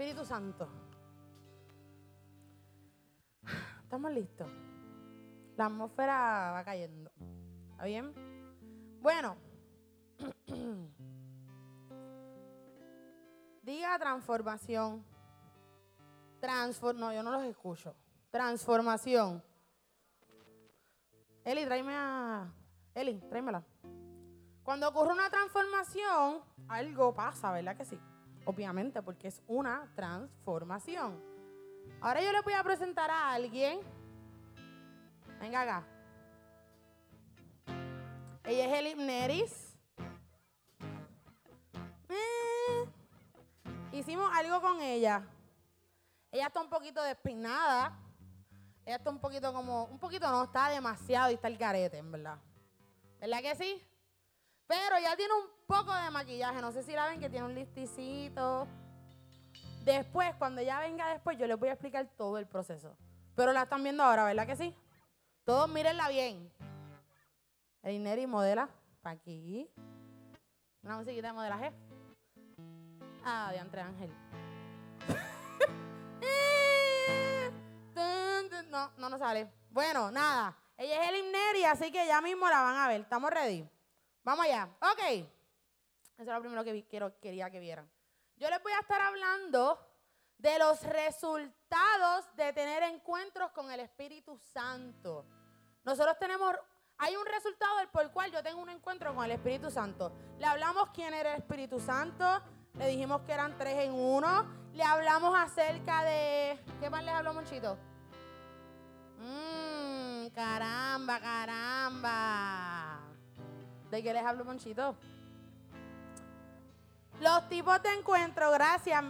Espíritu Santo. ¿Estamos listos? La atmósfera va cayendo. ¿Está bien? Bueno. Diga transformación. Transfor no, yo no los escucho. Transformación. Eli, tráeme a. Eli, tráemela. Cuando ocurre una transformación, algo pasa, ¿verdad que sí? Obviamente, porque es una transformación. Ahora yo le voy a presentar a alguien. Venga acá. Ella es Eli Neris. Eh, hicimos algo con ella. Ella está un poquito despeinada. Ella está un poquito como, un poquito no, está demasiado y está el carete, en verdad. ¿Verdad que sí? Pero ya tiene un poco de maquillaje. No sé si la ven que tiene un listicito. Después, cuando ella venga después, yo les voy a explicar todo el proceso. Pero la están viendo ahora, ¿verdad que sí? Todos mírenla bien. El modela para aquí. Una musiquita de modelaje. Ah, de Andre Ángel. no, no nos sale. Bueno, nada. Ella es el Neri, así que ya mismo la van a ver. ¿Estamos ready? Vamos allá. Ok. Eso es lo primero que quería que vieran. Yo les voy a estar hablando de los resultados de tener encuentros con el Espíritu Santo. Nosotros tenemos, hay un resultado por el cual yo tengo un encuentro con el Espíritu Santo. Le hablamos quién era el Espíritu Santo, le dijimos que eran tres en uno, le hablamos acerca de, ¿qué más les habló Monchito? Mmm, caramba, caramba. ¿De qué les hablo, Monchito? Los tipos de encuentro, gracias.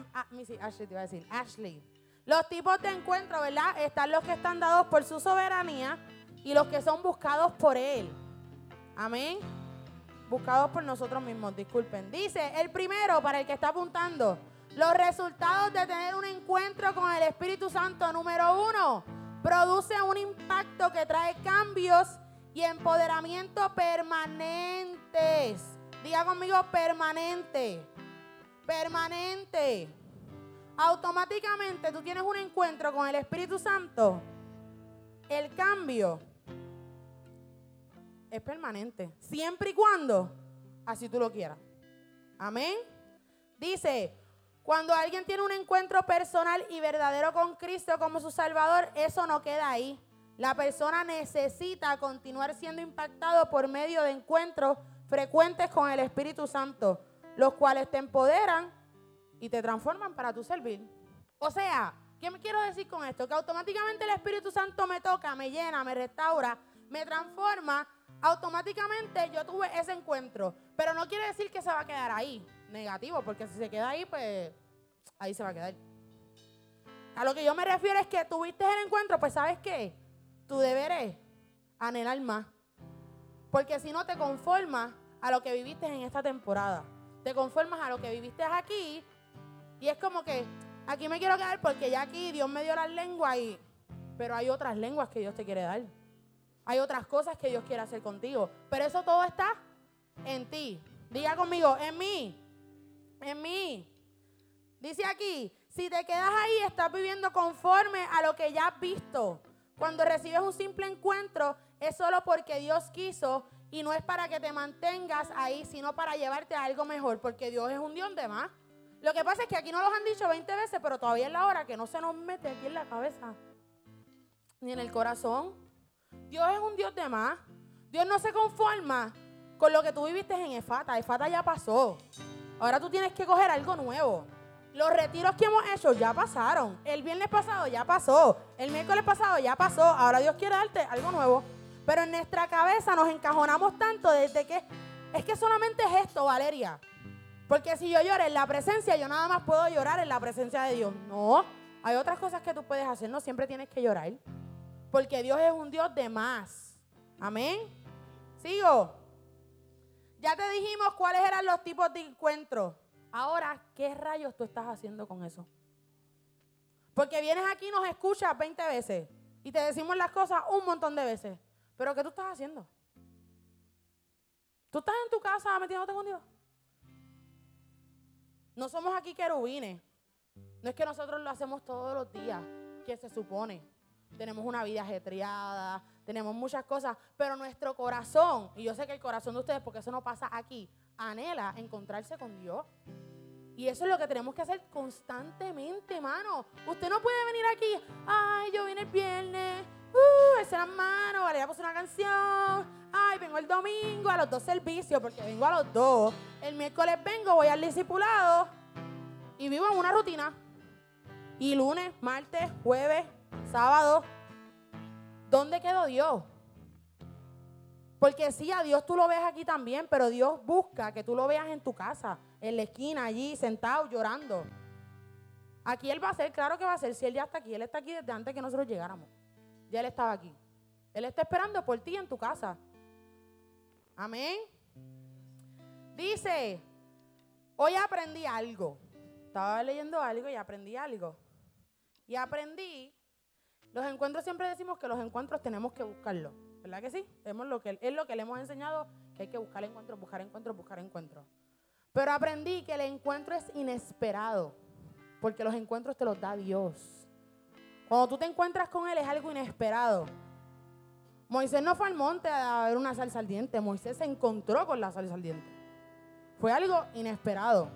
Ashley te iba a decir, Ashley. Los tipos de encuentro, ¿verdad? Están los que están dados por su soberanía y los que son buscados por Él. Amén. Buscados por nosotros mismos, disculpen. Dice, el primero, para el que está apuntando, los resultados de tener un encuentro con el Espíritu Santo, número uno, produce un impacto que trae cambios y empoderamiento permanentes. Diga conmigo permanente permanente. Automáticamente tú tienes un encuentro con el Espíritu Santo. El cambio es permanente. Siempre y cuando así tú lo quieras. Amén. Dice, cuando alguien tiene un encuentro personal y verdadero con Cristo como su Salvador, eso no queda ahí. La persona necesita continuar siendo impactado por medio de encuentros frecuentes con el Espíritu Santo los cuales te empoderan y te transforman para tu servir. O sea, ¿qué me quiero decir con esto? Que automáticamente el Espíritu Santo me toca, me llena, me restaura, me transforma. Automáticamente yo tuve ese encuentro. Pero no quiere decir que se va a quedar ahí, negativo, porque si se queda ahí, pues ahí se va a quedar. A lo que yo me refiero es que tuviste el encuentro, pues sabes qué, tu deber es anhelar más. Porque si no te conformas a lo que viviste en esta temporada. Te conformas a lo que viviste aquí y es como que aquí me quiero quedar porque ya aquí Dios me dio las lenguas pero hay otras lenguas que Dios te quiere dar. Hay otras cosas que Dios quiere hacer contigo, pero eso todo está en ti. Diga conmigo, en mí. En mí. Dice aquí, si te quedas ahí, estás viviendo conforme a lo que ya has visto. Cuando recibes un simple encuentro, es solo porque Dios quiso y no es para que te mantengas ahí, sino para llevarte a algo mejor, porque Dios es un Dios de más. Lo que pasa es que aquí no los han dicho 20 veces, pero todavía es la hora que no se nos mete aquí en la cabeza, ni en el corazón. Dios es un Dios de más. Dios no se conforma con lo que tú viviste en Efata. Efata ya pasó. Ahora tú tienes que coger algo nuevo. Los retiros que hemos hecho ya pasaron. El viernes pasado ya pasó. El miércoles pasado ya pasó. Ahora Dios quiere darte algo nuevo. Pero en nuestra cabeza nos encajonamos tanto desde que es que solamente es esto, Valeria. Porque si yo lloro en la presencia, yo nada más puedo llorar en la presencia de Dios. No, hay otras cosas que tú puedes hacer, no siempre tienes que llorar. Porque Dios es un Dios de más. Amén. Sigo. Ya te dijimos cuáles eran los tipos de encuentros. Ahora, ¿qué rayos tú estás haciendo con eso? Porque vienes aquí y nos escuchas 20 veces y te decimos las cosas un montón de veces. Pero ¿qué tú estás haciendo? ¿Tú estás en tu casa metiéndote con Dios? No somos aquí querubines. No es que nosotros lo hacemos todos los días, que se supone. Tenemos una vida ajetreada, tenemos muchas cosas, pero nuestro corazón, y yo sé que el corazón de ustedes, porque eso no pasa aquí, anhela encontrarse con Dios. Y eso es lo que tenemos que hacer constantemente, hermano. Usted no puede venir aquí, ay, yo vine el viernes, uh, ese la mano, vale, ya puse una canción, ay, vengo el domingo a los dos servicios, porque vengo a los dos. El miércoles vengo, voy al discipulado y vivo en una rutina. Y lunes, martes, jueves, sábado, ¿dónde quedó Dios? Porque sí, a Dios tú lo ves aquí también, pero Dios busca que tú lo veas en tu casa, en la esquina, allí, sentado, llorando. Aquí Él va a ser, claro que va a ser, si Él ya está aquí, Él está aquí desde antes que nosotros llegáramos. Ya Él estaba aquí. Él está esperando por ti en tu casa. Amén. Dice, hoy aprendí algo. Estaba leyendo algo y aprendí algo. Y aprendí, los encuentros siempre decimos que los encuentros tenemos que buscarlos. ¿Verdad que sí? Lo que, es lo que le hemos enseñado, que hay que buscar encuentros, buscar encuentros, buscar encuentros. Pero aprendí que el encuentro es inesperado, porque los encuentros te los da Dios. Cuando tú te encuentras con Él es algo inesperado. Moisés no fue al monte a ver una salsa al diente, Moisés se encontró con la salsa al diente. Fue algo inesperado.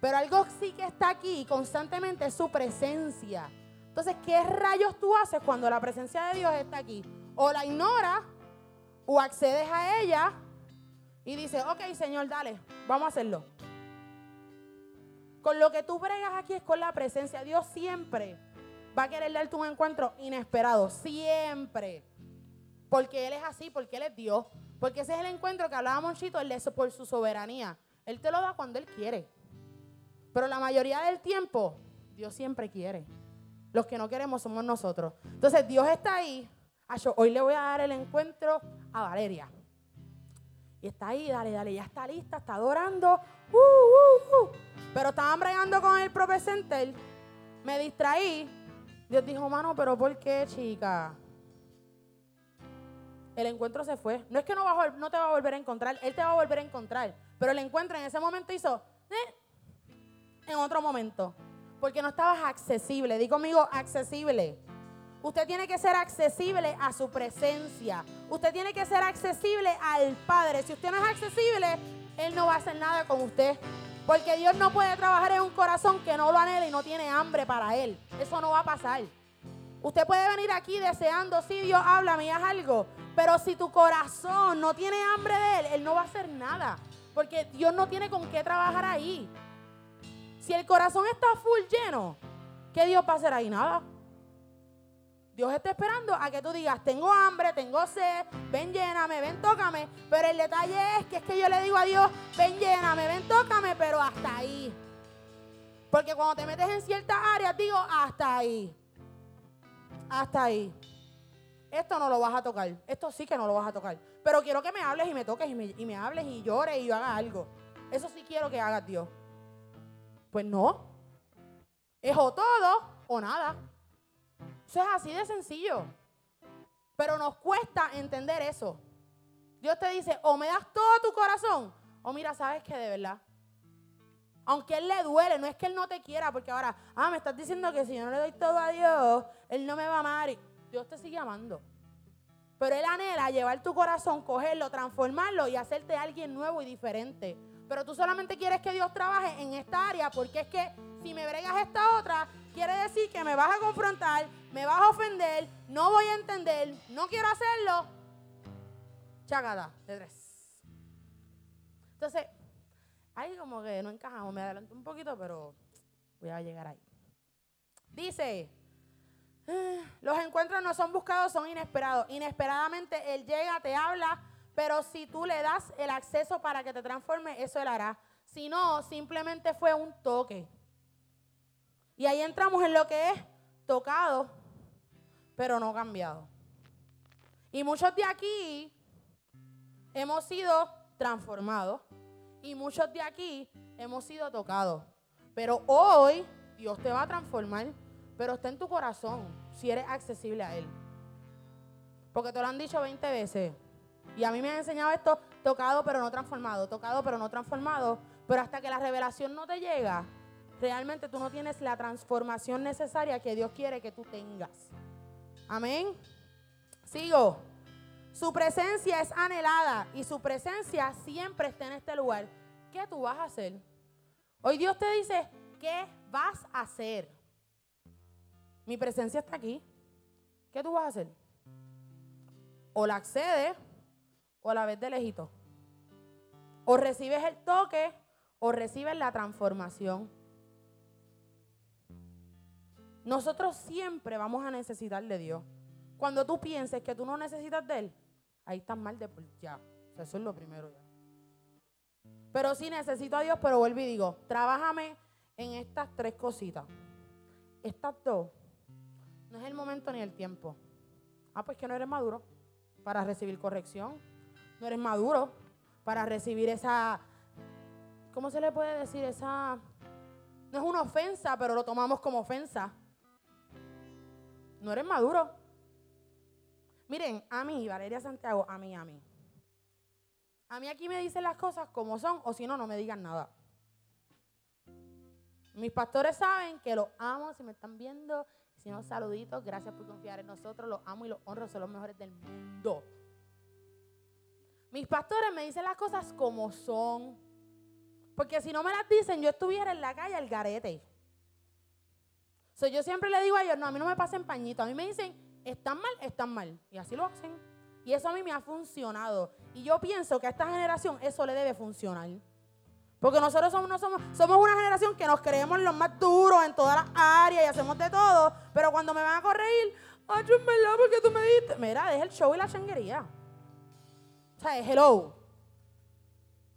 Pero algo sí que está aquí constantemente es su presencia. Entonces, ¿qué rayos tú haces cuando la presencia de Dios está aquí? O la ignoras o accedes a ella y dices, ok, Señor, dale, vamos a hacerlo. Con lo que tú bregas aquí es con la presencia. Dios siempre va a querer darte un encuentro inesperado. Siempre. Porque Él es así, porque Él es Dios. Porque ese es el encuentro que hablábamos, Chito, él es por su soberanía. Él te lo da cuando Él quiere. Pero la mayoría del tiempo, Dios siempre quiere. Los que no queremos somos nosotros. Entonces, Dios está ahí hoy le voy a dar el encuentro a Valeria. Y está ahí, dale, dale, ya está lista, está adorando. Uh, uh, uh. Pero estaban bregando con el Prophet Center. Me distraí. Dios dijo, mano, pero ¿por qué, chica? El encuentro se fue. No es que no te va a volver a encontrar, Él te va a volver a encontrar. Pero el encuentro en ese momento hizo, eh, en otro momento. Porque no estabas accesible. Di conmigo, accesible. Usted tiene que ser accesible a su presencia. Usted tiene que ser accesible al Padre. Si usted no es accesible, Él no va a hacer nada con usted. Porque Dios no puede trabajar en un corazón que no lo anhela y no tiene hambre para Él. Eso no va a pasar. Usted puede venir aquí deseando, sí, Dios habla, me haz algo. Pero si tu corazón no tiene hambre de Él, Él no va a hacer nada. Porque Dios no tiene con qué trabajar ahí. Si el corazón está full lleno, ¿qué Dios va a hacer ahí? Nada. Dios está esperando a que tú digas, tengo hambre, tengo sed, ven lléname, ven tócame. Pero el detalle es que es que yo le digo a Dios, ven lléname, ven tócame, pero hasta ahí. Porque cuando te metes en ciertas áreas, digo, hasta ahí. Hasta ahí. Esto no lo vas a tocar. Esto sí que no lo vas a tocar. Pero quiero que me hables y me toques y me, y me hables y llores y yo haga algo. Eso sí quiero que hagas Dios. Pues no. Es o todo o nada. Eso es así de sencillo. Pero nos cuesta entender eso. Dios te dice, o me das todo tu corazón, o mira, sabes que de verdad. Aunque Él le duele, no es que Él no te quiera, porque ahora, ah, me estás diciendo que si yo no le doy todo a Dios, Él no me va a amar. Dios te sigue amando. Pero Él anhela llevar tu corazón, cogerlo, transformarlo y hacerte alguien nuevo y diferente. Pero tú solamente quieres que Dios trabaje en esta área, porque es que si me bregas esta otra, quiere decir que me vas a confrontar, me vas a ofender, no voy a entender, no quiero hacerlo. Chagada de tres. Entonces, ahí como que no encajamos, me adelanto un poquito, pero voy a llegar ahí. Dice, ah, los encuentros no son buscados, son inesperados. Inesperadamente Él llega, te habla, pero si tú le das el acceso para que te transforme, eso Él hará. Si no, simplemente fue un toque. Y ahí entramos en lo que es tocado, pero no cambiado. Y muchos de aquí hemos sido transformados y muchos de aquí hemos sido tocados. Pero hoy Dios te va a transformar, pero está en tu corazón si eres accesible a Él. Porque te lo han dicho 20 veces. Y a mí me han enseñado esto, tocado pero no transformado, tocado pero no transformado. Pero hasta que la revelación no te llega, realmente tú no tienes la transformación necesaria que Dios quiere que tú tengas. Amén. Sigo. Su presencia es anhelada y su presencia siempre está en este lugar. ¿Qué tú vas a hacer? Hoy Dios te dice, ¿qué vas a hacer? Mi presencia está aquí. ¿Qué tú vas a hacer? O la accedes o la ves de lejito. O recibes el toque o recibes la transformación. Nosotros siempre vamos a necesitar de Dios. Cuando tú pienses que tú no necesitas de Él, ahí estás mal de por ya. eso es lo primero ya. Pero sí necesito a Dios, pero vuelvo y digo, trabájame en estas tres cositas. Estas dos, no es el momento ni el tiempo. Ah, pues que no eres maduro para recibir corrección. No eres maduro para recibir esa, ¿cómo se le puede decir? Esa, no es una ofensa, pero lo tomamos como ofensa. No eres maduro. Miren, a mí, Valeria Santiago, a mí, a mí. A mí aquí me dicen las cosas como son, o si no, no me digan nada. Mis pastores saben que los amo, si me están viendo, si no, saluditos, gracias por confiar en nosotros, los amo y los honro, son los mejores del mundo. Mis pastores me dicen las cosas como son. Porque si no me las dicen, yo estuviera en la calle al garete. So, yo siempre le digo a ellos, no, a mí no me pasen pañito. A mí me dicen, están mal, están mal. Y así lo hacen. Y eso a mí me ha funcionado. Y yo pienso que a esta generación eso le debe funcionar. Porque nosotros somos, no somos, somos una generación que nos creemos los más duros en todas las áreas y hacemos de todo. Pero cuando me van a corregir, ay, yo me la porque tú me diste. Mira, deja el show y la changuería. O sea, hello.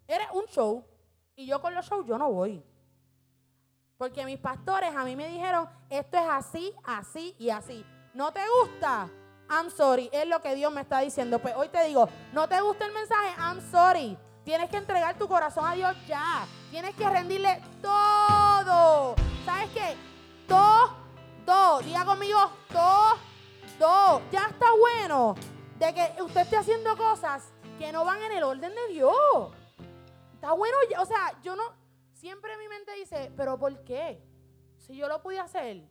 Eres un show. Y yo con los shows yo no voy. Porque mis pastores a mí me dijeron, esto es así, así y así. ¿No te gusta? I'm sorry. Es lo que Dios me está diciendo. Pues hoy te digo, ¿no te gusta el mensaje? I'm sorry. Tienes que entregar tu corazón a Dios ya. Tienes que rendirle todo. ¿Sabes qué? Todo. Diga conmigo, todo. Ya está bueno de que usted esté haciendo cosas que no van en el orden de Dios. Está bueno, o sea, yo no, Siempre mi mente dice, pero ¿por qué? Si yo lo pude hacer,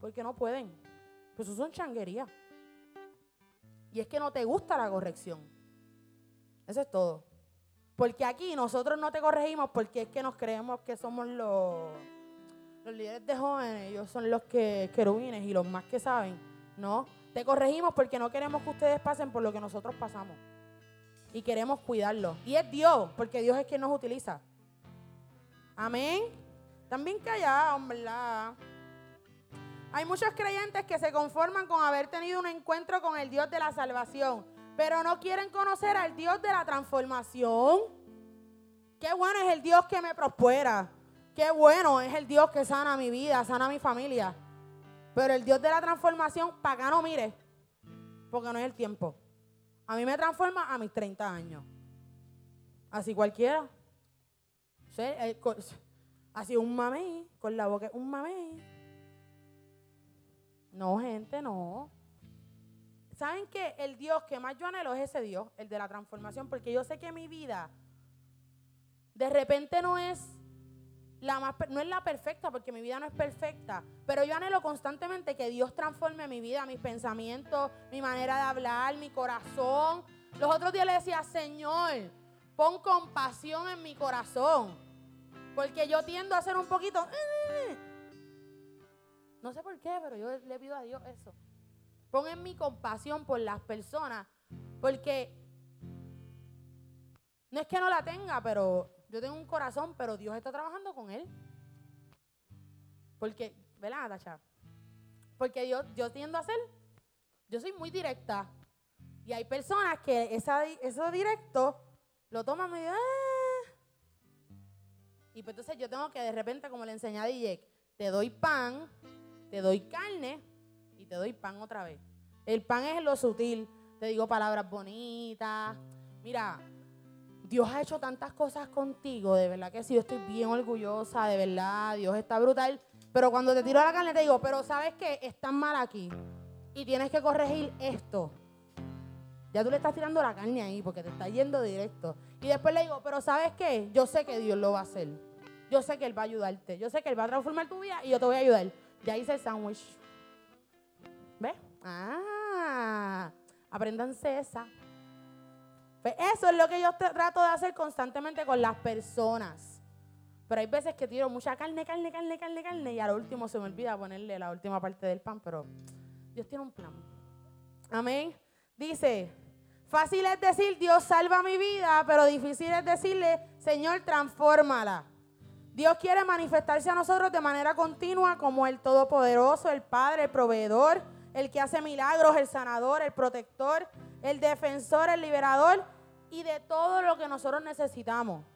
¿por qué no pueden? Pues eso son changuerías. Y es que no te gusta la corrección. Eso es todo. Porque aquí nosotros no te corregimos porque es que nos creemos que somos los, los líderes de jóvenes, ellos son los que querubines y los más que saben. No, te corregimos porque no queremos que ustedes pasen por lo que nosotros pasamos. Y queremos cuidarlos. Y es Dios, porque Dios es quien nos utiliza. Amén. También callados, ¿verdad? Hay muchos creyentes que se conforman con haber tenido un encuentro con el Dios de la salvación, pero no quieren conocer al Dios de la transformación. Qué bueno es el Dios que me prospera. Qué bueno es el Dios que sana mi vida, sana mi familia. Pero el Dios de la transformación, para acá no mire, porque no es el tiempo. A mí me transforma a mis 30 años. Así cualquiera. Eh, así un mamey, con la boca, un mamey. No, gente, no. ¿Saben que el Dios que más yo anhelo es ese Dios, el de la transformación? Porque yo sé que mi vida de repente no es la más, no es la perfecta, porque mi vida no es perfecta, pero yo anhelo constantemente que Dios transforme mi vida, mis pensamientos, mi manera de hablar, mi corazón. Los otros días le decía, Señor, pon compasión en mi corazón. Porque yo tiendo a ser un poquito... Eh". No sé por qué, pero yo le pido a Dios eso. Pon en mi compasión por las personas. Porque no es que no la tenga, pero yo tengo un corazón, pero Dios está trabajando con él. Porque, ¿verdad, Natasha? Porque yo, yo tiendo a ser, yo soy muy directa. Y hay personas que esa, eso directo lo toman medio, ah". Y pues entonces yo tengo que de repente, como le enseñé a DJ, te doy pan, te doy carne y te doy pan otra vez. El pan es lo sutil. Te digo palabras bonitas. Mira, Dios ha hecho tantas cosas contigo, de verdad que sí, yo estoy bien orgullosa, de verdad, Dios está brutal. Pero cuando te tiro la carne te digo, pero sabes que estás mal aquí y tienes que corregir esto. Ya tú le estás tirando la carne ahí porque te está yendo directo. Y después le digo, pero ¿sabes qué? Yo sé que Dios lo va a hacer. yo sé que Él va a ayudarte. Yo sé que Él va a transformar tu vida y yo te voy a ayudar. Ya hice el sándwich. ¿Ves? Ah, apréndanse esa. Pues eso es lo que yo trato de hacer constantemente con las personas. Pero hay veces que tiro mucha carne, carne, carne, carne, carne y al último se me olvida ponerle la última parte del pan, pero Dios tiene un plan. Amén. Dice, fácil es decir, Dios salva mi vida, pero difícil es decirle, Señor, transfórmala. Dios quiere manifestarse a nosotros de manera continua como el Todopoderoso, el Padre, el proveedor, el que hace milagros, el sanador, el protector, el defensor, el liberador y de todo lo que nosotros necesitamos.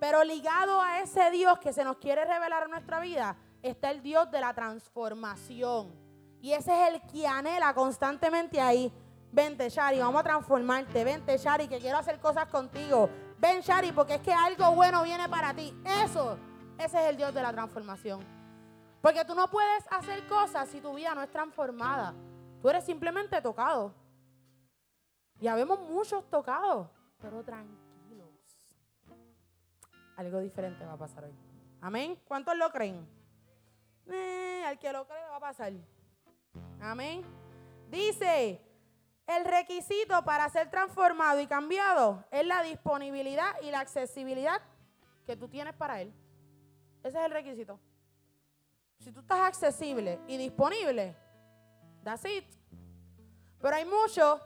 Pero ligado a ese Dios que se nos quiere revelar en nuestra vida, está el Dios de la transformación. Y ese es el que anhela constantemente ahí. Vente, Shari, vamos a transformarte. Vente, Shari, que quiero hacer cosas contigo. Ven, Shari, porque es que algo bueno viene para ti. Eso, ese es el Dios de la transformación. Porque tú no puedes hacer cosas si tu vida no es transformada. Tú eres simplemente tocado. Y habemos muchos tocados, pero tranquilos algo diferente va a pasar hoy. Amén. ¿Cuántos lo creen? Eh, al que lo cree va a pasar. Amén. Dice, el requisito para ser transformado y cambiado es la disponibilidad y la accesibilidad que tú tienes para él. Ese es el requisito. Si tú estás accesible y disponible, that's it. Pero hay muchos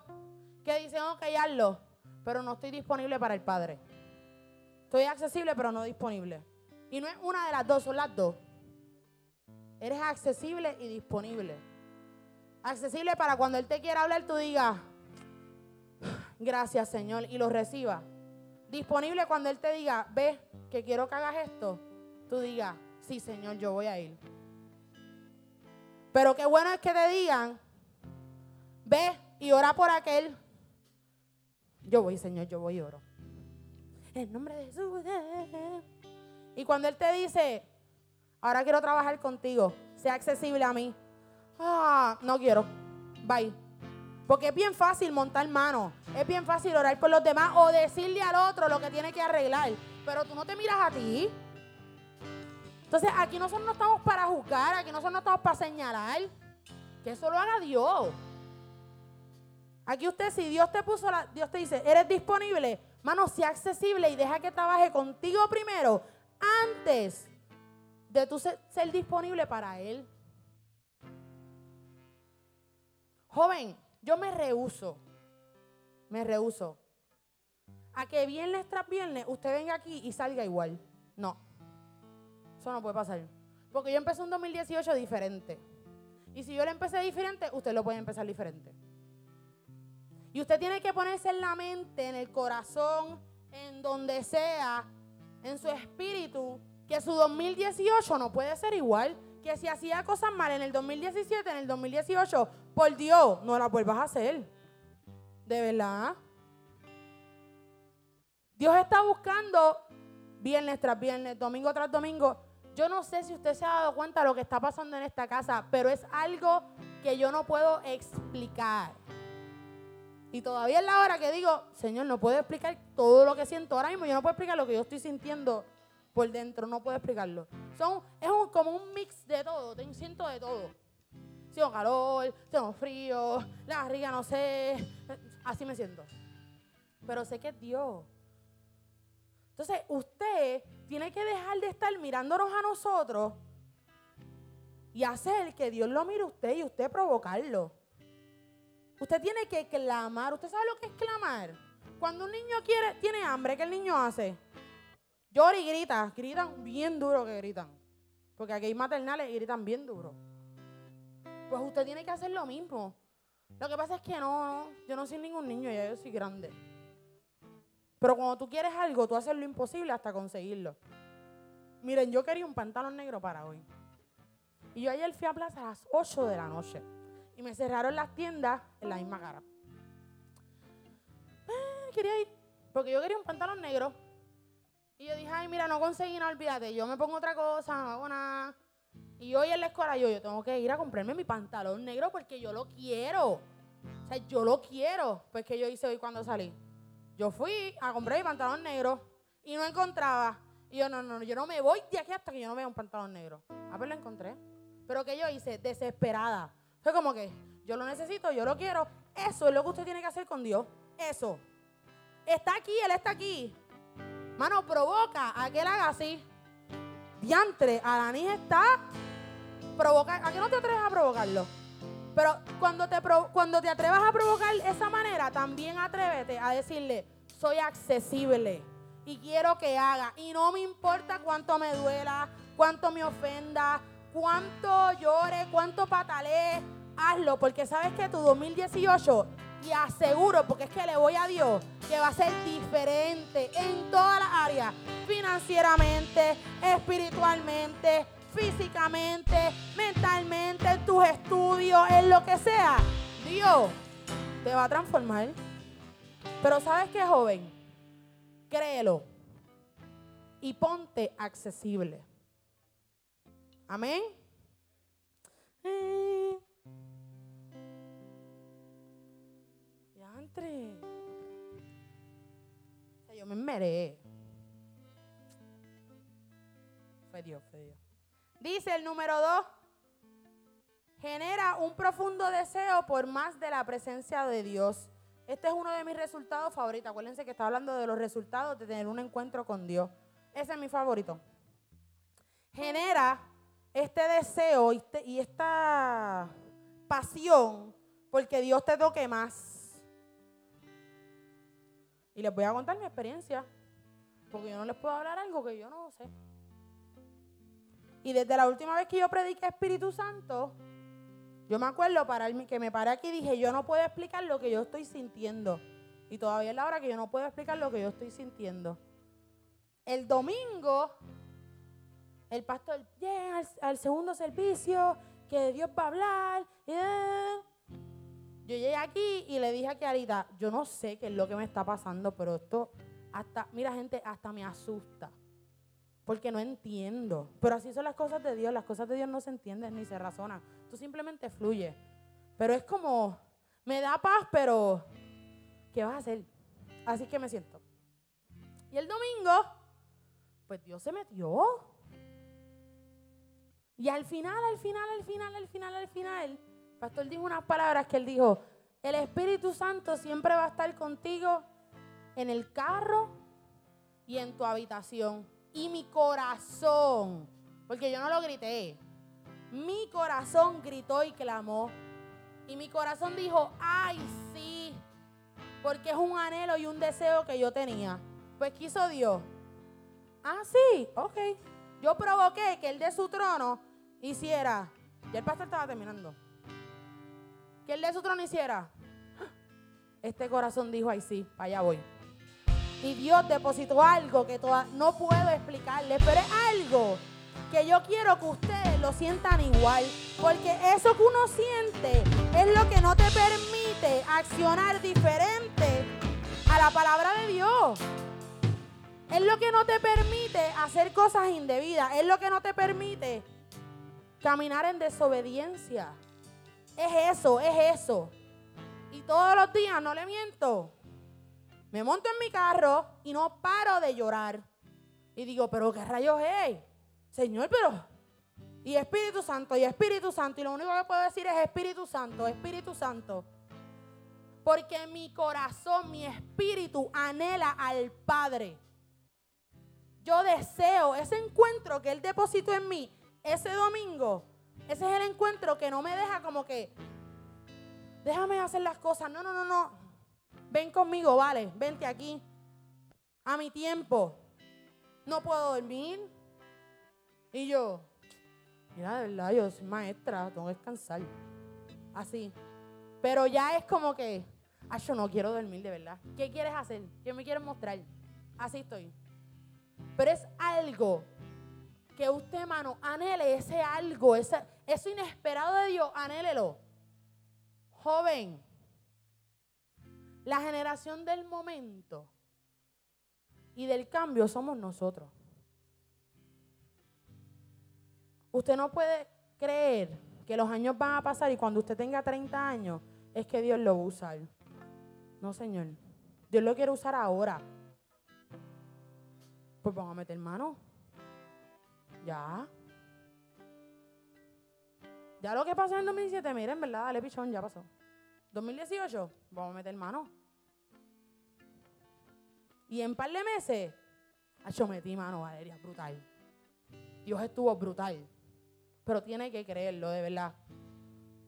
que dicen, ok, hazlo, pero no estoy disponible para el Padre. Estoy accesible pero no disponible. Y no es una de las dos, son las dos. Eres accesible y disponible. Accesible para cuando Él te quiera hablar, tú digas, gracias Señor, y lo reciba. Disponible cuando Él te diga, ve que quiero que hagas esto, tú digas, sí Señor, yo voy a ir. Pero qué bueno es que te digan, ve y ora por aquel. Yo voy, Señor, yo voy y oro. En nombre de Jesús. Y cuando Él te dice, ahora quiero trabajar contigo, sea accesible a mí. Ah, no quiero. Bye. Porque es bien fácil montar manos. Es bien fácil orar por los demás o decirle al otro lo que tiene que arreglar. Pero tú no te miras a ti. Entonces aquí nosotros no estamos para juzgar, aquí nosotros no estamos para señalar. Que eso lo haga Dios. Aquí usted, si Dios te puso, la, Dios te dice, eres disponible, Mano, sea accesible y deja que trabaje contigo primero antes de tú ser, disponible para Él. Joven, yo me rehuso, me rehuso a que viernes tras viernes usted venga aquí y salga igual. No, eso no puede pasar. Porque yo empecé un 2018 diferente. Y si yo lo empecé diferente, usted lo puede empezar diferente. Y usted tiene que ponerse en la mente, en el corazón, en donde sea, en su espíritu, que su 2018 no puede ser igual. Que si hacía cosas mal en el 2017, en el 2018, por Dios, no las vuelvas a hacer. De verdad. Dios está buscando viernes tras viernes, domingo tras domingo. Yo no sé si usted se ha dado cuenta de lo que está pasando en esta casa, pero es algo que yo no puedo explicar. Y todavía es la hora que digo, Señor, no puedo explicar todo lo que siento ahora mismo. Yo no puedo explicar lo que yo estoy sintiendo por dentro. No puedo explicarlo. Son, es como un mix de todo. Te siento de todo. Tengo calor, tengo frío, la barriga no sé. Así me siento. Pero sé que es Dios. Entonces, usted tiene que dejar de estar mirándonos a nosotros y hacer que Dios lo mire a usted y usted provocarlo. Usted tiene que clamar. ¿Usted sabe lo que es clamar? Cuando un niño quiere, tiene hambre, ¿qué el niño hace? Llora y grita. Gritan bien duro que gritan. Porque aquí hay maternales y gritan bien duro. Pues usted tiene que hacer lo mismo. Lo que pasa es que no, yo no soy ningún niño, ya yo soy grande. Pero cuando tú quieres algo, tú haces lo imposible hasta conseguirlo. Miren, yo quería un pantalón negro para hoy. Y yo ayer fui a plaza a las 8 de la noche y me cerraron las tiendas en la misma cara. Eh, quería ir, porque yo quería un pantalón negro. Y yo dije, ay, mira, no conseguí nada, olvídate, yo me pongo otra cosa, no hago nada. Y hoy en la escuela yo, yo tengo que ir a comprarme mi pantalón negro porque yo lo quiero. O sea, yo lo quiero. Pues que yo hice hoy cuando salí. Yo fui a comprar mi pantalón negro y no encontraba. Y yo, no, no, yo no me voy de aquí hasta que yo no vea un pantalón negro. A ver, lo encontré. Pero que yo hice, desesperada. Fue como que, yo lo necesito, yo lo quiero. Eso es lo que usted tiene que hacer con Dios. Eso. Está aquí, Él está aquí. Mano, provoca a que Él haga así. Diantre, Alanis está provoca. ¿A qué no te atreves a provocarlo? Pero cuando te, cuando te atrevas a provocar esa manera, también atrévete a decirle, soy accesible y quiero que haga. Y no me importa cuánto me duela, cuánto me ofenda, cuánto llore, cuánto patalee, hazlo, porque sabes que tu 2018, y aseguro, porque es que le voy a Dios, que va a ser diferente en todas las áreas, financieramente, espiritualmente, físicamente, mentalmente, en tus estudios, en lo que sea. Dios te va a transformar. Pero ¿sabes qué, joven? Créelo y ponte accesible. Amén. Yo me meré. Fue Dios, fue Dios. Dice el número dos, genera un profundo deseo por más de la presencia de Dios. Este es uno de mis resultados favoritos. Acuérdense que está hablando de los resultados de tener un encuentro con Dios. Ese es mi favorito. Genera este deseo y este, esta pasión porque Dios te toque más. Y les voy a contar mi experiencia. Porque yo no les puedo hablar algo que yo no sé. Y desde la última vez que yo prediqué Espíritu Santo, yo me acuerdo que me paré aquí y dije, yo no puedo explicar lo que yo estoy sintiendo. Y todavía es la hora que yo no puedo explicar lo que yo estoy sintiendo. El domingo, el pastor llega al, segundo servicio, que Dios va a hablar. Eh. Yo llegué aquí y le dije a Kiarita, yo no sé qué es lo que me está pasando, pero esto hasta, mira gente, hasta me asusta porque no entiendo. Pero así son las cosas de Dios. Las cosas de Dios no se entienden ni se razonan. Tú simplemente fluye. Pero es como, me da paz, pero ¿qué vas a hacer? Así que me siento. Y el domingo, pues Dios se metió. Y al final, al final, al final, al final, al final, pastor dijo unas palabras que él dijo, el Espíritu Santo siempre va a estar contigo en el carro y en tu habitación y mi corazón, porque yo no lo grité, mi corazón gritó y clamó. Y mi corazón dijo, ay, sí, porque es un anhelo y un deseo que yo tenía. Pues quiso Dios. Ah, sí, ok. Yo provoqué que él de su trono hiciera. Ya el pastor estaba terminando. Que él de su trono hiciera. Este corazón dijo, ay, sí, allá voy. Y Dios depositó algo que no puedo explicarle, pero es algo que yo quiero que ustedes lo sientan igual. Porque eso que uno siente es lo que no te permite accionar diferente a la palabra de Dios. Es lo que no te permite hacer cosas indebidas. Es lo que no te permite caminar en desobediencia. Es eso, es eso. Y todos los días, no le miento, me monto en mi carro y no paro de llorar. Y digo, pero ¿qué rayos es? Señor, pero... Y Espíritu Santo, y Espíritu Santo. Y lo único que puedo decir es Espíritu Santo, Espíritu Santo. Porque mi corazón, mi espíritu anhela al Padre. Yo deseo ese encuentro que Él depositó en mí ese domingo. Ese es el encuentro que no me deja como que, déjame hacer las cosas. No, no, no, no ven conmigo, vale, vente aquí. A mi tiempo. No puedo dormir. Y yo, mira, de verdad, yo soy maestra, tengo que descansar. Así. Pero ya es como que, ay, yo no quiero dormir, de verdad. ¿Qué quieres hacer? ¿Qué me quieres mostrar? Así estoy. Pero es algo que usted, hermano, anhele ese algo, ese, eso inesperado de Dios, anhélelo. Joven, la generación del momento y del cambio somos nosotros. Usted no puede creer que los años van a pasar y cuando usted tenga 30 años es que Dios lo va a usar. No, Señor. Dios lo quiere usar ahora. Pues vamos a meter mano. Ya. Ya lo que pasó en el 2017, miren, ¿verdad? Dale pichón, ya pasó. 2018, vamos a meter mano. Y en par de meses, yo metí mano, Valeria, brutal. Dios estuvo brutal. Pero tiene que creerlo, de verdad.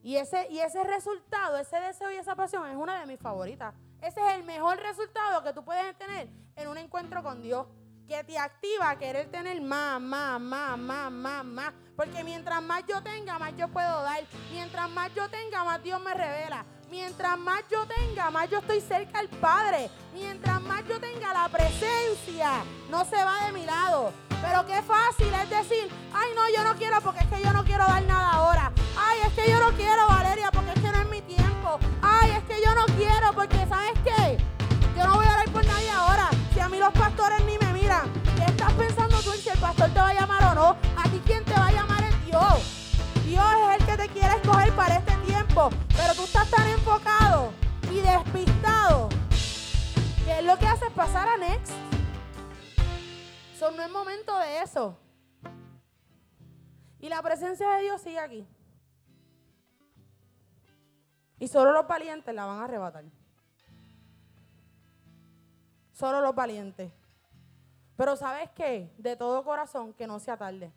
Y ese, y ese resultado, ese deseo y esa pasión es una de mis favoritas. Ese es el mejor resultado que tú puedes tener en un encuentro con Dios. Que te activa a querer tener más, más, más, más, más, más. Porque mientras más yo tenga, más yo puedo dar. Mientras más yo tenga, más Dios me revela. Mientras más yo tenga, más yo estoy cerca al Padre. Mientras más yo tenga la presencia, no se va de mi lado. Pero qué fácil es decir, ay no, yo no quiero porque es que yo no quiero dar nada ahora. Ay, es que yo no quiero, Valeria, porque es que no es mi tiempo. Ay, es que yo no quiero porque, ¿sabes qué? Yo no voy a orar por nadie ahora. Si a mí los pastores ni me miran, ¿qué estás pensando tú en si el pastor te va a llamar o no? ¿A ti Dios? Dios es el que te quiere escoger para este tiempo. Pero tú estás tan enfocado y despistado que lo que hace es pasar a next. Eso no es momento de eso. Y la presencia de Dios sigue aquí. Y solo los valientes la van a arrebatar. Solo los valientes. Pero sabes qué? De todo corazón, que no sea tarde.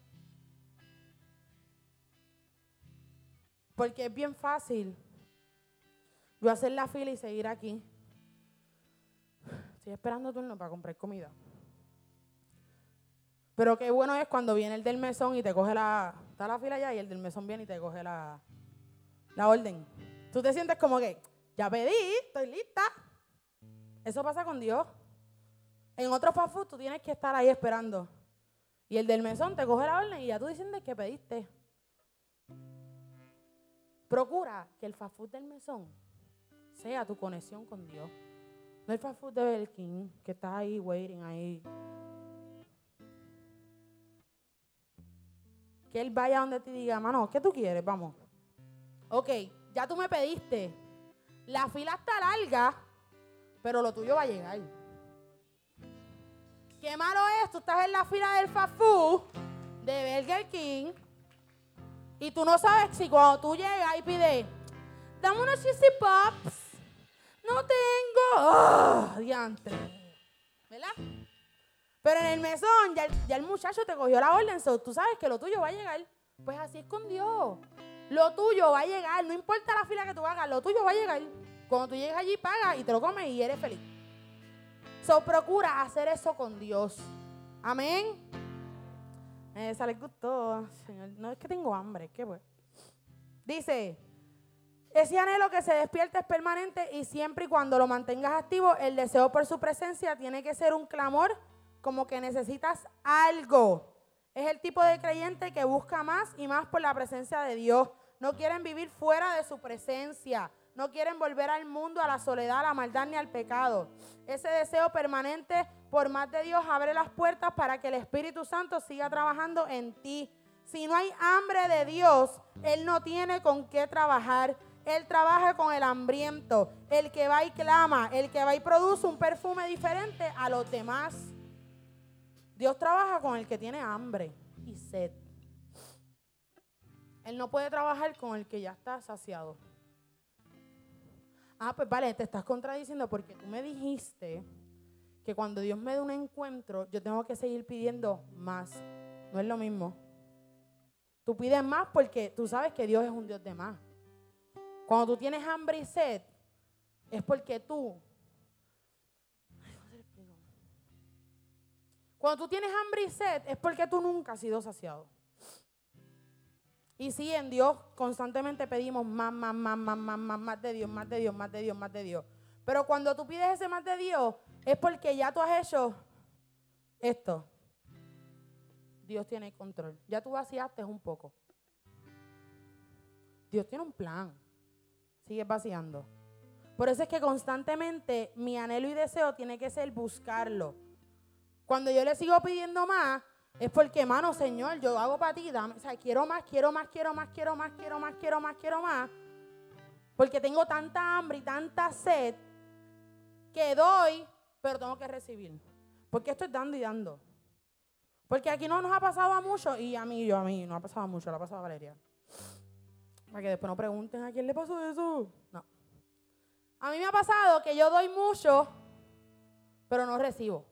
Porque es bien fácil yo hacer la fila y seguir aquí. Estoy esperando turno para comprar comida. Pero qué bueno es cuando viene el del mesón y te coge la. Está la fila ya y el del mesón viene y te coge la, la orden. Tú te sientes como que, ya pedí, estoy lista. Eso pasa con Dios. En otros fast food tú tienes que estar ahí esperando. Y el del mesón te coge la orden y ya tú diciendo que pediste. Procura que el fast del mesón sea tu conexión con Dios. No el fast de Belkin, que está ahí waiting ahí. Que él vaya donde te diga, mano, ¿qué tú quieres? Vamos. Ok, ya tú me pediste. La fila está larga, pero lo tuyo va a llegar. Qué malo es, tú estás en la fila del fast de Burger King y tú no sabes si cuando tú llegas y pides, dame unos cheesy pops. No tengo. ¡Oh, diantre! ¿Verdad? Pero en el mesón ya, el muchacho te cogió la orden, tú sabes que lo tuyo va a llegar. Pues así es con Dios. Lo tuyo va a llegar, no importa la fila que tú hagas, lo tuyo va a llegar. Cuando tú llegas allí, pagas y te lo comes y eres feliz. So procura hacer eso con Dios. Amén. Esa les gustó, Señor. No es que tengo hambre, que pues. Dice, ese anhelo que se despierta es permanente y siempre y cuando lo mantengas activo, el deseo por su presencia tiene que ser un clamor como que necesitas algo. Es el tipo de creyente que busca más y más por la presencia de Dios. No quieren vivir fuera de su presencia. No quieren volver al mundo, a la soledad, a la maldad ni al pecado. Ese deseo permanente por más de Dios abre las puertas para que el Espíritu Santo siga trabajando en ti. Si no hay hambre de Dios, Él no tiene con qué trabajar. Él trabaja con el hambriento, el que va y clama, el que va y produce un perfume diferente a los demás. Dios trabaja con el que tiene hambre y sed. Él no puede trabajar con el que ya está saciado. Ah, pues vale, te estás contradiciendo porque tú me dijiste que cuando Dios me da un encuentro, yo tengo que seguir pidiendo más. No es lo mismo. Tú pides más porque tú sabes que Dios es un Dios de más. Cuando tú tienes hambre y sed, es porque tú... Cuando tú tienes hambre y sed, es porque tú nunca has sido saciado. Y sí, en Dios constantemente pedimos más, más, más, más, más, más, más de Dios, más de Dios, más de Dios, más de Dios. Pero cuando tú pides ese más de Dios, es porque ya tú has hecho esto. Dios tiene control. Ya tú vaciaste un poco. Dios tiene un plan. Sigue vaciando. Por eso es que constantemente mi anhelo y deseo tiene que ser buscarlo. Cuando yo le sigo pidiendo más, es porque, hermano, Señor, yo hago para ti, o sea, quiero más, quiero más, quiero más, quiero más, quiero más, quiero más, quiero más. Porque tengo tanta hambre y tanta sed que doy, pero tengo que recibir. Porque esto es dando y dando. Porque aquí no nos ha pasado a mucho, y a mí, yo a mí, no ha pasado mucho, le ha pasado a Valeria. Para que después no pregunten a quién le pasó eso. No. A mí me ha pasado que yo doy mucho, pero no recibo.